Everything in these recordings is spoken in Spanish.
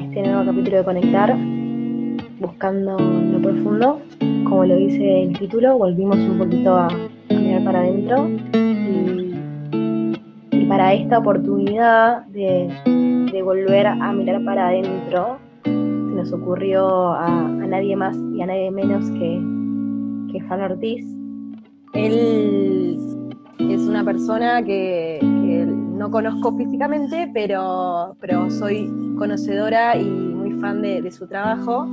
capítulo de Conectar, buscando lo profundo. Como lo dice el título, volvimos un poquito a, mirar para adentro. Y, para esta oportunidad de, volver a mirar para adentro, se nos ocurrió a, nadie más y a nadie menos que, que Fan Ortiz. Él es una persona que, no conozco físicamente, pero, pero soy conocedora y muy fan de, su trabajo.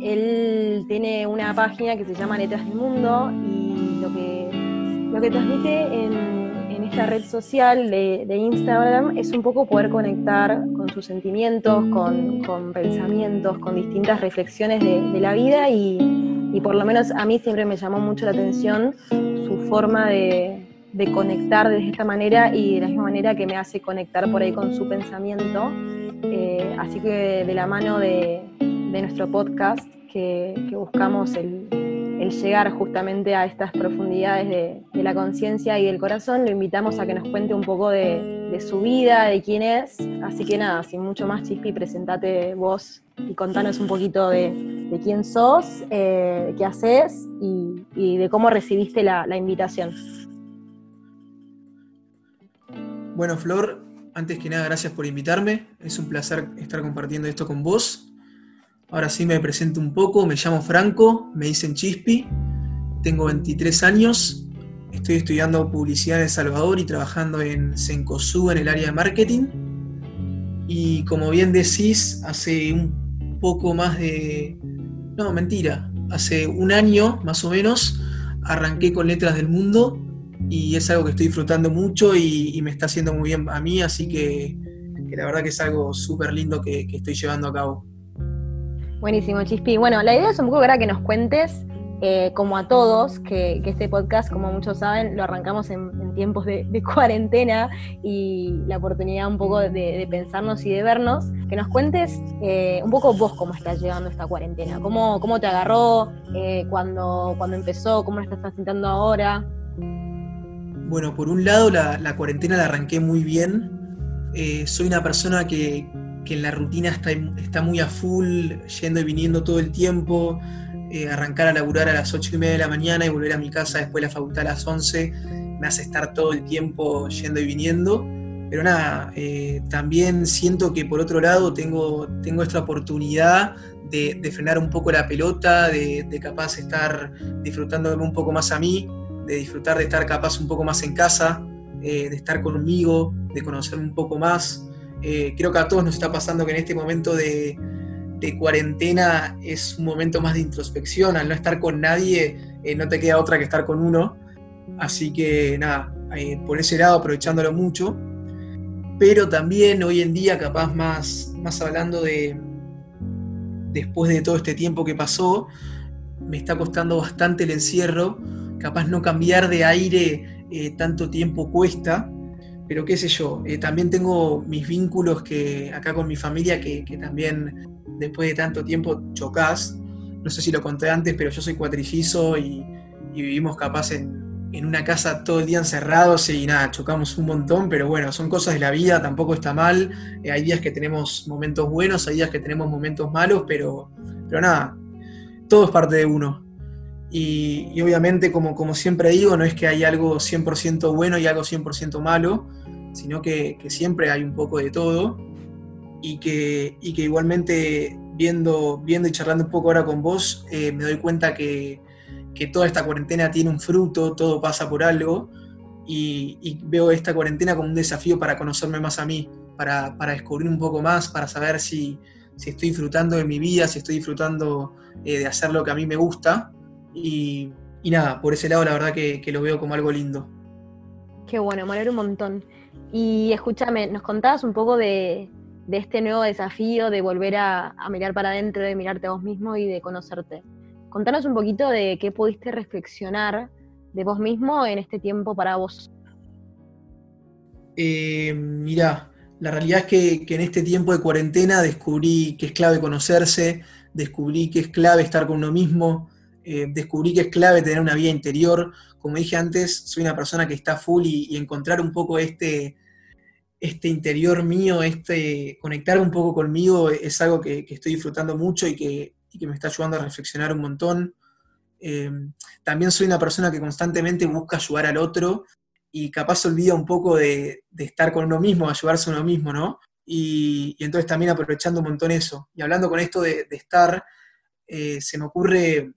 Él tiene una página que se llama Letras del Mundo y lo que, lo que transmite en, esta red social de, Instagram es un poco poder conectar con sus sentimientos, con, pensamientos, con distintas reflexiones de, la vida y, y por lo menos a mí siempre me llamó mucho la atención su forma de, de conectar de esta manera y de la misma manera que me hace conectar por ahí con su pensamiento. Eh, así que de la mano de, nuestro podcast, que, buscamos el, llegar justamente a estas profundidades de, la conciencia y del corazón, lo invitamos a que nos cuente un poco de, su vida, de quién es. Así que nada, sin mucho más, Chispi, presentate vos y contanos un poquito de, quién sos, eh, qué haces y, de cómo recibiste la invitación. Bueno, Flor, antes que nada, gracias por invitarme. Es un placer estar compartiendo esto con vos. Ahora sí me presento un poco. Me llamo Franco, me dicen Chispi. Tengo 23 años. Estoy estudiando publicidad en El Salvador y trabajando en Sencosú en el área de marketing. Y como bien decís, hace un poco más de... No, mentira. Hace un año más o menos arranqué con Letras del Mundo y es algo que estoy disfrutando mucho y, me está haciendo muy bien a mí, así que, la verdad que es algo súper lindo que, estoy llevando a cabo. Buenísimo, Chispi. Bueno, la idea es un poco ahora que nos cuentes, eh, como a todos, que, este podcast, como muchos saben, lo arrancamos en, tiempos de, cuarentena y la oportunidad un poco de, pensarnos y de vernos, que nos cuentes eh, un poco vos cómo estás llevando esta cuarentena, cómo, cómo te agarró, eh, cuando, cuando empezó, cómo lo estás sintiendo ahora. Bueno, por un lado la, cuarentena la arranqué muy bien. Eh, soy una persona que, en la rutina está, está, muy a full, yendo y viniendo todo el tiempo. Eh, arrancar a laburar a las 8 y media de la mañana y volver a mi casa después de la facultad a las 11 me hace estar todo el tiempo yendo y viniendo. Pero nada, eh, también siento que por otro lado tengo, tengo esta oportunidad de, frenar un poco la pelota, de, de capaz estar disfrutándome un poco más a mí, de disfrutar de estar capaz un poco más en casa, eh, de estar conmigo, de conocerme un poco más. Eh, creo que a todos nos está pasando que en este momento de, cuarentena es un momento más de introspección, al no estar con nadie eh, no te queda otra que estar con uno. Así que nada, por ese lado aprovechándolo mucho. Pero también hoy en día, capaz más, más hablando de después de todo este tiempo que pasó, me está costando bastante el encierro capaz no cambiar de aire eh, tanto tiempo cuesta, pero qué sé yo, eh, también tengo mis vínculos que acá con mi familia que, también después de tanto tiempo chocás. No sé si lo conté antes, pero yo soy cuatrifizo y, vivimos capaz en, una casa todo el día encerrados y nada, chocamos un montón, pero bueno, son cosas de la vida, tampoco está mal. Eh, hay días que tenemos momentos buenos, hay días que tenemos momentos malos, pero, pero nada, todo es parte de uno. Y, obviamente, como, como, siempre digo, no es que hay algo 100% bueno y algo 100% malo, sino que, siempre hay un poco de todo. Y que, que igualmente, viendo, viendo y charlando un poco ahora con vos, eh, me doy cuenta que, toda esta cuarentena tiene un fruto, todo pasa por algo. Y, veo esta cuarentena como un desafío para conocerme más a mí, para, descubrir un poco más, para saber si, estoy disfrutando de mi vida, si estoy disfrutando eh, de hacer lo que a mí me gusta y, nada, por ese lado la verdad que, lo veo como algo lindo. Qué bueno, me alegro un montón. Y escúchame, nos contabas un poco de, este nuevo desafío de volver a, mirar para adentro, de mirarte a vos mismo y de conocerte. Contanos un poquito de qué pudiste reflexionar de vos mismo en este tiempo para vos. Eh, mirá, la realidad es que, que, en este tiempo de cuarentena descubrí que es clave conocerse, descubrí que es clave estar con uno mismo, eh, descubrí que es clave tener una vida interior. Como dije antes, soy una persona que está full y, encontrar un poco este, este interior mío, este conectar un poco conmigo es algo que, estoy disfrutando mucho y que, me está ayudando a reflexionar un montón. Eh, también soy una persona que constantemente busca ayudar al otro y capaz olvida un poco de, estar con uno mismo, ayudarse a uno mismo, ¿no? Y, entonces también aprovechando un montón eso. Y hablando con esto de, estar, eh, se me ocurre,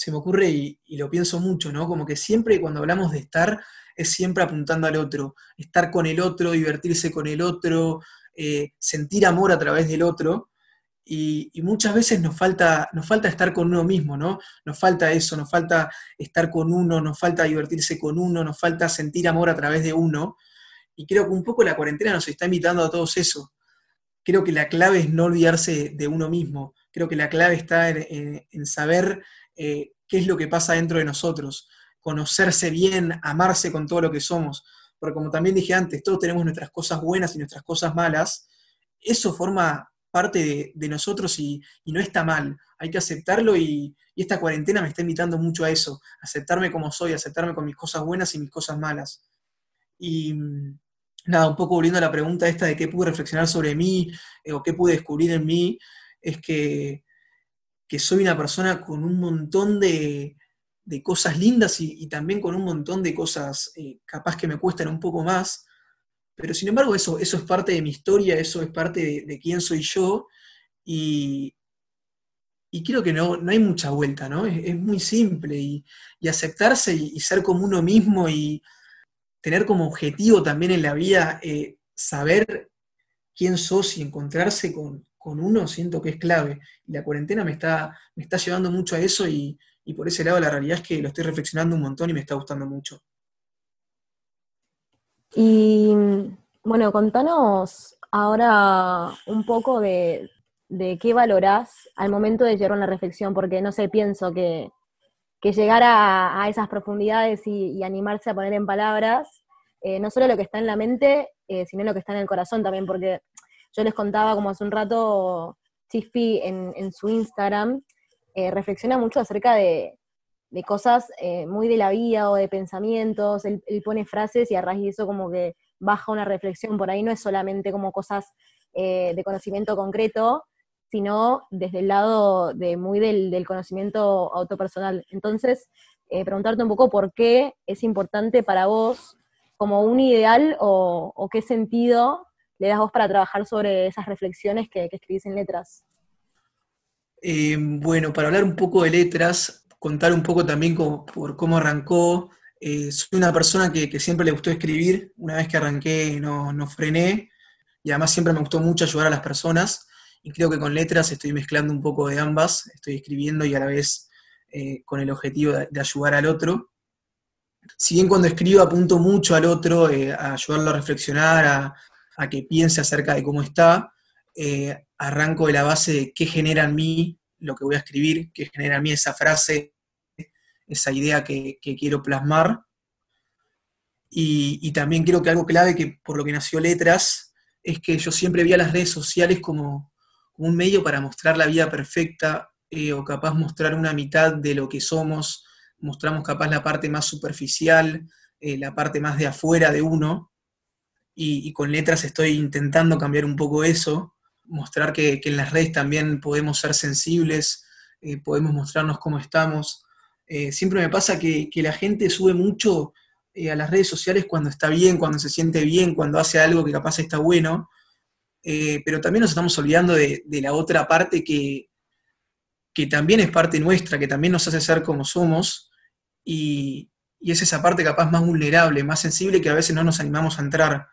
se me ocurre y, lo pienso mucho, ¿no? Como que siempre cuando hablamos de estar, es siempre apuntando al otro, estar con el otro, divertirse con el otro, eh, sentir amor a través del otro. Y, muchas veces nos falta, nos falta estar con uno mismo, ¿no? Nos falta eso, nos falta estar con uno, nos falta divertirse con uno, nos falta sentir amor a través de uno. Y creo que un poco la cuarentena nos está invitando a todos eso. Creo que la clave es no olvidarse de uno mismo. Creo que la clave está en, saber eh, qué es lo que pasa dentro de nosotros conocerse bien, amarse con todo lo que somos. Porque como también dije antes, todos tenemos nuestras cosas buenas y nuestras cosas malas. Eso forma parte de, nosotros y, no está mal. Hay que aceptarlo y, esta cuarentena me está invitando mucho a eso, aceptarme como soy, aceptarme con mis cosas buenas y mis cosas malas. Y nada, un poco volviendo a la pregunta esta de qué pude reflexionar sobre mí eh, o qué pude descubrir en mí, es que, que soy una persona con un montón de, de cosas lindas y, también con un montón de cosas eh, capaz que me cuestan un poco más, pero sin embargo eso, eso es parte de mi historia, eso es parte de, quién soy yo y, y creo que no, no hay mucha vuelta, ¿no? Es, muy simple y, aceptarse y, ser como uno mismo y tener como objetivo también en la vida eh, saber quién sos y encontrarse con, con, uno, siento que es clave. Y la cuarentena me está, me está llevando mucho a eso y, y por ese lado la realidad es que lo estoy reflexionando un montón y me está gustando mucho. Y bueno, contanos ahora un poco de, qué valorás al momento de llegar a una reflexión, porque no sé, pienso que, llegar a, esas profundidades y, animarse a poner en palabras, eh, no solo lo que está en la mente, eh, sino lo que está en el corazón también, porque yo les contaba como hace un rato Chispi en, su Instagram, eh, reflexiona mucho acerca de, cosas eh, muy de la vida o de pensamientos, él, pone frases y a raíz de eso como que baja una reflexión, por ahí no es solamente como cosas eh, de conocimiento concreto, sino desde el lado de muy del, conocimiento autopersonal. Entonces, preguntarte un poco por qué es importante para vos como un ideal o, qué sentido le das vos para trabajar sobre esas reflexiones que, escribís en letras. Eh, bueno, para hablar un poco de letras, contar un poco también por cómo arrancó. Eh, soy una persona que, siempre le gustó escribir. Una vez que arranqué no, frené y además siempre me gustó mucho ayudar a las personas. Y creo que con letras estoy mezclando un poco de ambas. Estoy escribiendo y a la vez eh, con el objetivo de, ayudar al otro. Si bien cuando escribo apunto mucho al otro, a ayudarlo a reflexionar, a, a que piense acerca de cómo está, eh, arranco de la base de qué genera en mí lo que voy a escribir, qué genera en mí esa frase, esa idea que, quiero plasmar. Y, también creo que algo clave que por lo que nació Letras es que yo siempre vi a las redes sociales como, un medio para mostrar la vida perfecta eh, o capaz mostrar una mitad de lo que somos, mostramos capaz la parte más superficial, eh, la parte más de afuera de uno, y, con letras estoy intentando cambiar un poco eso, mostrar que, en las redes también podemos ser sensibles, eh, podemos mostrarnos cómo estamos. Eh, siempre me pasa que, la gente sube mucho eh, a las redes sociales cuando está bien, cuando se siente bien, cuando hace algo que capaz está bueno, pero también nos estamos olvidando de, la otra parte que, que, también es parte nuestra, que también nos hace ser como somos, y, es esa parte capaz más vulnerable, más sensible que a veces no nos animamos a entrar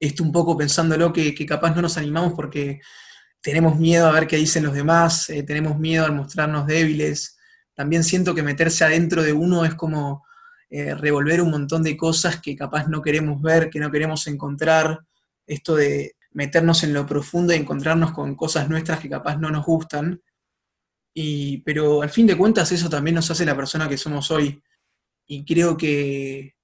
esto un poco pensándolo que, que, capaz no nos animamos porque tenemos miedo a ver qué dicen los demás, eh, tenemos miedo al mostrarnos débiles. También siento que meterse adentro de uno es como eh, revolver un montón de cosas que capaz no queremos ver, que no queremos encontrar. Esto de meternos en lo profundo y encontrarnos con cosas nuestras que capaz no nos gustan. Y, pero al fin de cuentas eso también nos hace la persona que somos hoy. Y creo que,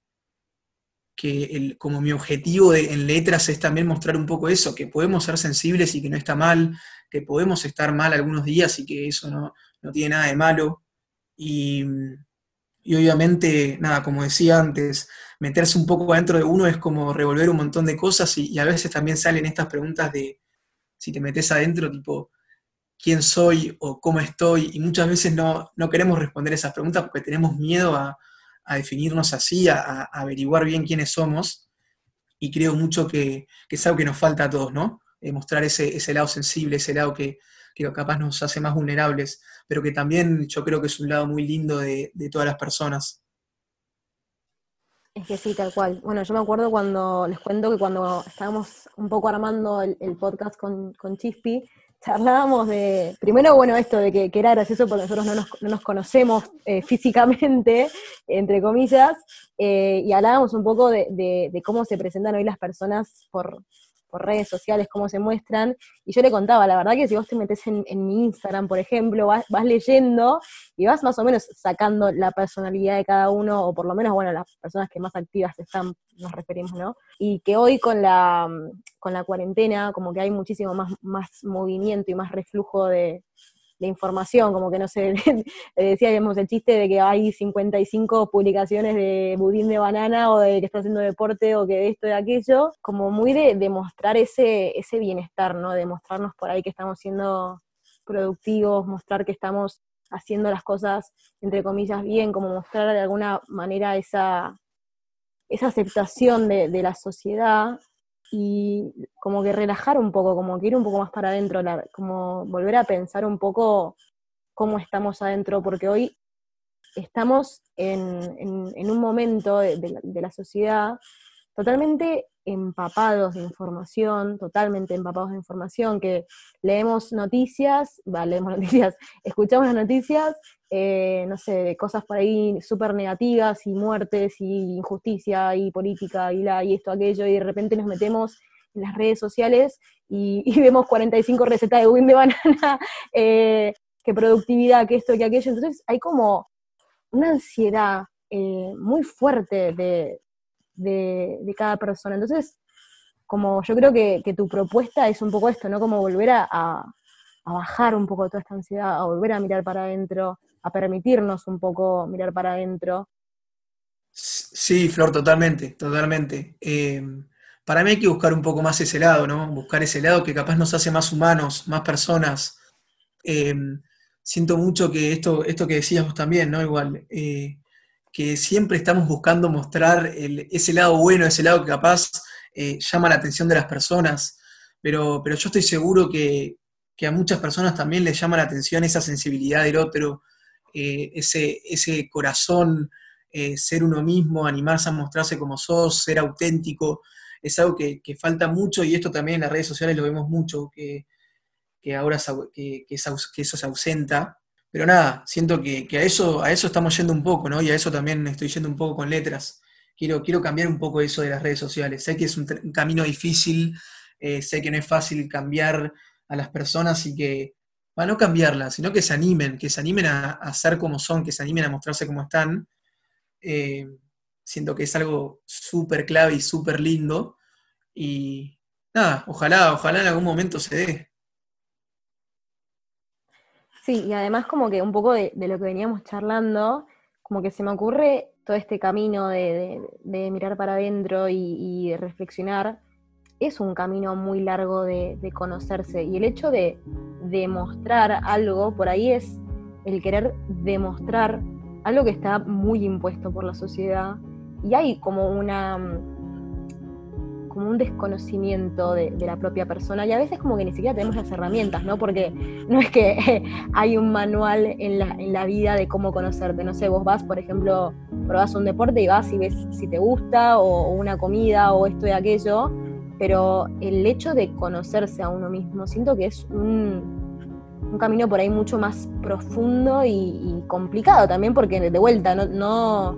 que como mi objetivo en letras es también mostrar un poco eso, que podemos ser sensibles y que no está mal, que podemos estar mal algunos días y que eso no, tiene nada de malo. Y, obviamente, nada, como decía antes, meterse un poco adentro de uno es como revolver un montón de cosas y, a veces también salen estas preguntas de si te metes adentro, tipo, ¿quién soy o cómo estoy? Y muchas veces no, no queremos responder esas preguntas porque tenemos miedo a, definirnos así, a, averiguar bien quiénes somos. Y creo mucho que, es algo que nos falta a todos, ¿no? Eh, mostrar ese, ese lado sensible, ese lado que, que capaz nos hace más vulnerables, pero que también yo creo que es un lado muy lindo de, todas las personas. Es que sí, tal cual. Bueno, yo me acuerdo cuando, les cuento que cuando estábamos un poco armando el, podcast con, con Chispi, charlábamos de, primero, bueno, esto de que, era gracioso porque nosotros no nos, conocemos eh, físicamente, entre comillas, eh, y hablábamos un poco de, de, cómo se presentan hoy las personas por, por redes sociales, cómo se muestran, y yo le contaba, la verdad que si vos te metes en, mi Instagram, por ejemplo, vas, leyendo y vas más o menos sacando la personalidad de cada uno, o por lo menos, bueno, las personas que más activas están, nos referimos, ¿no? Y que hoy con la, con la cuarentena, como que hay muchísimo más, más movimiento y más reflujo de, de información, como que no sé, decíamos el chiste de que hay 55 publicaciones de budín de banana o de que está haciendo deporte o que de esto de aquello, como muy de, demostrar ese, ese bienestar, ¿no? De mostrarnos por ahí que estamos siendo productivos, mostrar que estamos haciendo las cosas, entre comillas, bien, como mostrar de alguna manera esa, esa aceptación de, de la sociedad y como que relajar un poco, como que ir un poco más para adentro, como volver a pensar un poco cómo estamos adentro, porque hoy estamos en, un momento de, la, sociedad totalmente empapados de información, totalmente empapados de información, que leemos noticias, va, leemos noticias, escuchamos las noticias, eh, no sé, de cosas por ahí súper negativas y muertes y injusticia y política y, la, y esto, aquello, y de repente nos metemos en las redes sociales y, vemos 45 recetas de win de banana, eh, que productividad, que esto, que aquello, entonces hay como una ansiedad eh, muy fuerte de, de, cada persona. Entonces, como yo creo que, tu propuesta es un poco esto, ¿no? Como volver a, bajar un poco toda esta ansiedad, a volver a mirar para adentro, a permitirnos un poco mirar para adentro. Sí, Flor, totalmente, totalmente. Eh, para mí hay que buscar un poco más ese lado, ¿no? Buscar ese lado que capaz nos hace más humanos, más personas. Eh, siento mucho que esto, esto que decíamos también, ¿no? Igual, eh, que siempre estamos buscando mostrar ese lado bueno, ese lado que capaz eh, llama la atención de las personas, pero, pero yo estoy seguro que, a muchas personas también les llama la atención esa sensibilidad del otro, eh, ese, ese corazón, eh, ser uno mismo, animarse a mostrarse como sos, ser auténtico, es algo que, falta mucho y esto también en las redes sociales lo vemos mucho, que, ahora que, que eso se ausenta. Pero nada, siento que, a, eso, a estamos yendo un poco, ¿no? Y a eso también estoy yendo un poco con letras. Quiero, quiero cambiar un poco eso de las redes sociales. Sé que es un, camino difícil, eh, sé que no es fácil cambiar a las personas y que, bueno, no cambiarlas, sino que se animen, que se animen a, ser como son, que se animen a mostrarse como están. Eh, siento que es algo súper clave y súper lindo. Y nada, ojalá, ojalá en algún momento se dé. Sí, y además como que un poco de, lo que veníamos charlando, como que se me ocurre todo este camino de, mirar para adentro y, de reflexionar, es un camino muy largo de, conocerse. Y el hecho de demostrar algo, por ahí es el querer demostrar algo que está muy impuesto por la sociedad. Y hay como una como un desconocimiento de, la propia persona y a veces como que ni siquiera tenemos las herramientas, ¿no? Porque no es que hay un manual en la, vida de cómo conocerte, no sé, vos vas, por ejemplo, probás un deporte y vas y ves si te gusta o, una comida o esto y aquello, pero el hecho de conocerse a uno mismo, siento que es un, camino por ahí mucho más profundo y, complicado también porque de vuelta no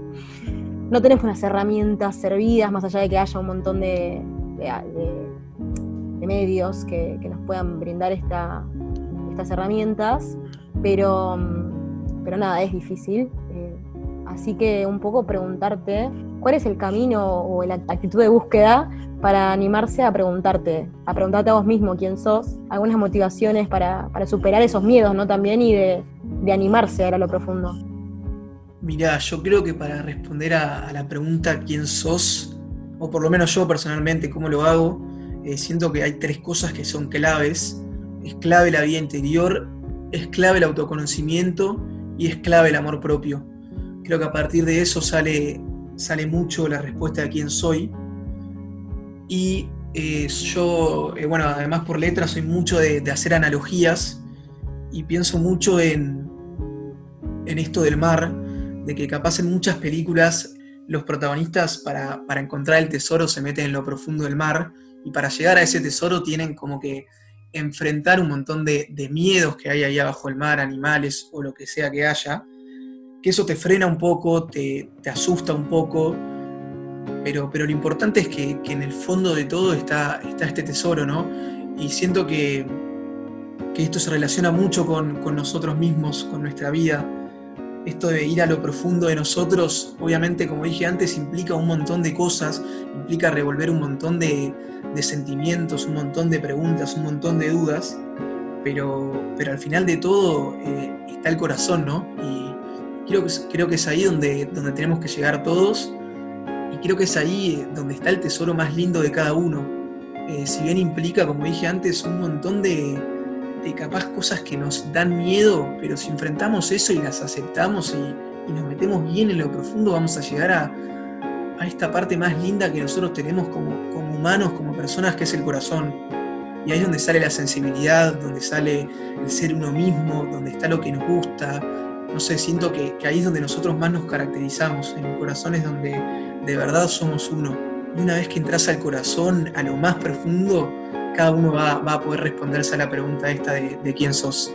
no tenemos unas herramientas servidas, más allá de que haya un montón de, medios que, nos puedan brindar esta, estas herramientas, pero, pero nada, es difícil. Eh, así que un poco preguntarte cuál es el camino o la actitud de búsqueda para animarse a preguntarte, a preguntarte a vos mismo quién sos, algunas motivaciones para, superar esos miedos, ¿no? También y de, de animarse a ir a lo profundo. Mirá, yo creo que para responder a, la pregunta quién sos, o por lo menos yo personalmente, cómo lo hago, eh, siento que hay tres cosas que son claves. Es clave la vida interior, es clave el autoconocimiento y es clave el amor propio. Creo que a partir de eso sale, sale mucho la respuesta de quién soy. Y eh, yo, eh, bueno, además por letras soy mucho de, de hacer analogías y pienso mucho en, en esto del mar de que capaz en muchas películas los protagonistas para, encontrar el tesoro se meten en lo profundo del mar y para llegar a ese tesoro tienen como que enfrentar un montón de, miedos que hay ahí abajo del mar, animales o lo que sea que haya, que eso te frena un poco, te, asusta un poco, pero, pero lo importante es que, en el fondo de todo está, está este tesoro, ¿no? Y siento que, que esto se relaciona mucho con, con nosotros mismos, con nuestra vida esto de ir a lo profundo de nosotros, obviamente, como dije antes, implica un montón de cosas, implica revolver un montón de, sentimientos, un montón de preguntas, un montón de dudas, pero, pero al final de todo eh, está el corazón, ¿no? Y creo que, creo que es ahí donde, donde tenemos que llegar todos, y creo que es ahí donde está el tesoro más lindo de cada uno. Eh, si bien implica, como dije antes, un montón de, de capaz cosas que nos dan miedo, pero si enfrentamos eso y las aceptamos y, nos metemos bien en lo profundo, vamos a llegar a, esta parte más linda que nosotros tenemos como, humanos, como personas, que es el corazón. Y ahí es donde sale la sensibilidad, donde sale el ser uno mismo, donde está lo que nos gusta. No sé, siento que, ahí es donde nosotros más nos caracterizamos. En el corazón es donde de verdad somos uno. Y una vez que entras al corazón, a lo más profundo, cada uno va, a poder responderse a la pregunta esta de, de quién sos.